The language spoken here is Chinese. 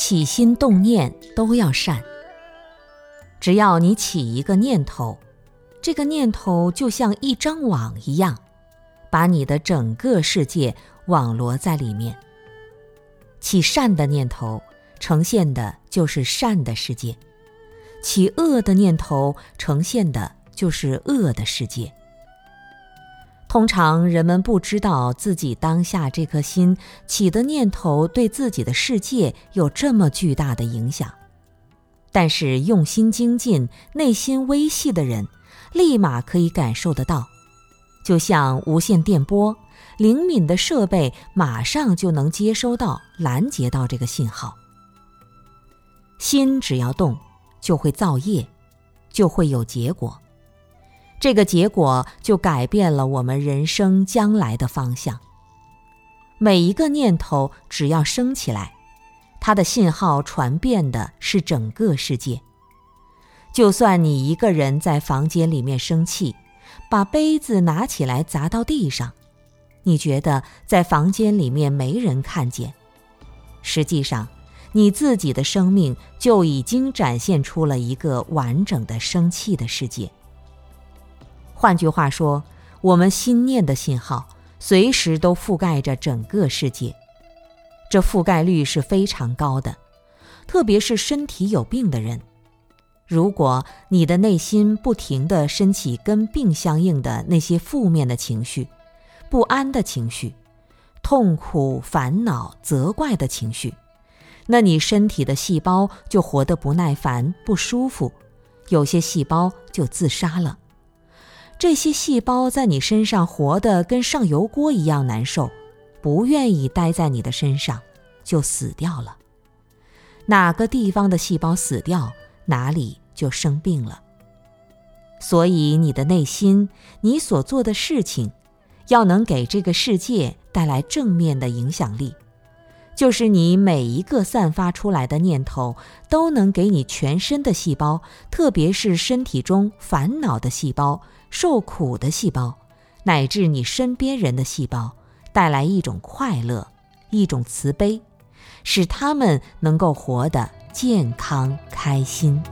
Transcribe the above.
起心动念都要善。只要你起一个念头，这个念头就像一张网一样，把你的整个世界网罗在里面。起善的念头，呈现的就是善的世界；起恶的念头，呈现的就是恶的世界。通常人们不知道自己当下这颗心起的念头对自己的世界有这么巨大的影响，但是用心精进、内心微细的人，立马可以感受得到，就像无线电波，灵敏的设备马上就能接收到、拦截到这个信号。心只要动，就会造业，就会有结果。这个结果就改变了我们人生将来的方向。每一个念头只要升起来，它的信号传遍的是整个世界。就算你一个人在房间里面生气，把杯子拿起来砸到地上，你觉得在房间里面没人看见，实际上你自己的生命就已经展现出了一个完整的生气的世界。换句话说，我们心念的信号随时都覆盖着整个世界，这覆盖率是非常高的。特别是身体有病的人，如果你的内心不停地升起跟病相应的那些负面的情绪、不安的情绪、痛苦、烦恼、责怪的情绪，那你身体的细胞就活得不耐烦、不舒服，有些细胞就自杀了。这些细胞在你身上活得跟上油锅一样难受，不愿意待在你的身上，就死掉了。哪个地方的细胞死掉，哪里就生病了。所以你的内心，你所做的事情，要能给这个世界带来正面的影响力，就是你每一个散发出来的念头，都能给你全身的细胞，特别是身体中烦恼的细胞。受苦的细胞，乃至你身边人的细胞，带来一种快乐，一种慈悲，使他们能够活得健康开心。